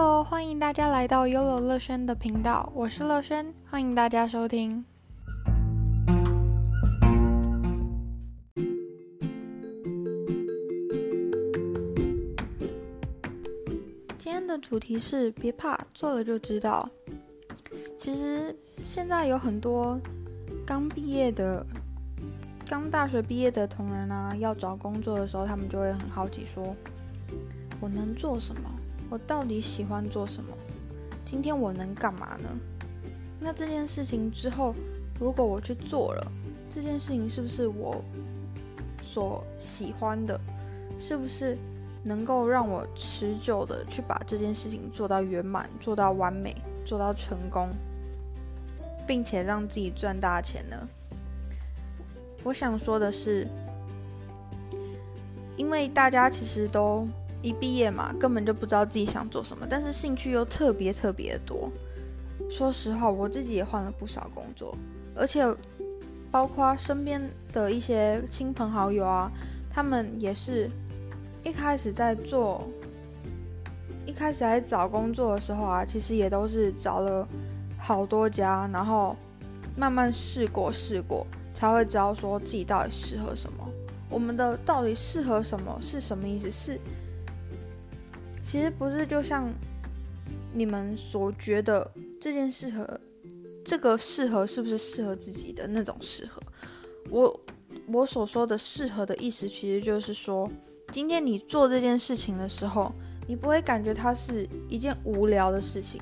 Hello，欢迎大家来到 Yolo 乐轩的频道，我是乐轩，欢迎大家收听。今天的主题是别怕，做了就知道。其实现在有很多刚毕业的、刚大学毕业的同仁啊，要找工作的时候，他们就会很好奇，说我能做什么？我到底喜欢做什么？今天我能干嘛呢？那这件事情之后，如果我去做了，这件事情是不是我所喜欢的？是不是能够让我持久的去把这件事情做到圆满、做到完美、做到成功，并且让自己赚大钱呢？我想说的是，因为大家其实都。一毕业嘛，根本就不知道自己想做什么，但是兴趣又特别特别多。说实话，我自己也换了不少工作，而且包括身边的一些亲朋好友啊，他们也是一开始在做，一开始在找工作的时候啊，其实也都是找了好多家，然后慢慢试过试过，才会知道说自己到底适合什么。我们的到底适合什么是什么意思？是其实不是，就像你们所觉得这件适合，这个适合是不是适合自己的那种适合？我我所说的适合的意思，其实就是说，今天你做这件事情的时候，你不会感觉它是一件无聊的事情，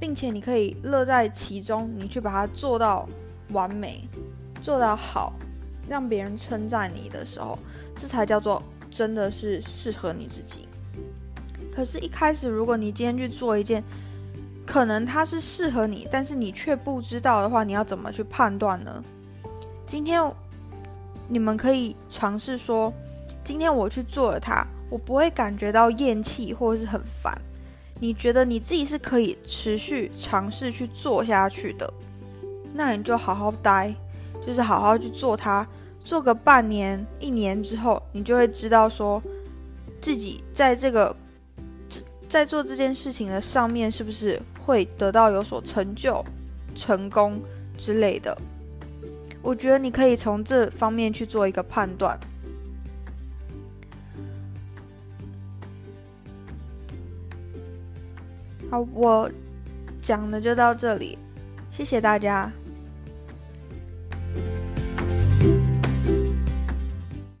并且你可以乐在其中，你去把它做到完美，做到好，让别人称赞你的时候，这才叫做真的是适合你自己。可是，一开始如果你今天去做一件，可能它是适合你，但是你却不知道的话，你要怎么去判断呢？今天你们可以尝试说，今天我去做了它，我不会感觉到厌弃或是很烦。你觉得你自己是可以持续尝试去做下去的，那你就好好待，就是好好去做它，做个半年、一年之后，你就会知道说自己在这个。在做这件事情的上面，是不是会得到有所成就、成功之类的？我觉得你可以从这方面去做一个判断。好，我讲的就到这里，谢谢大家。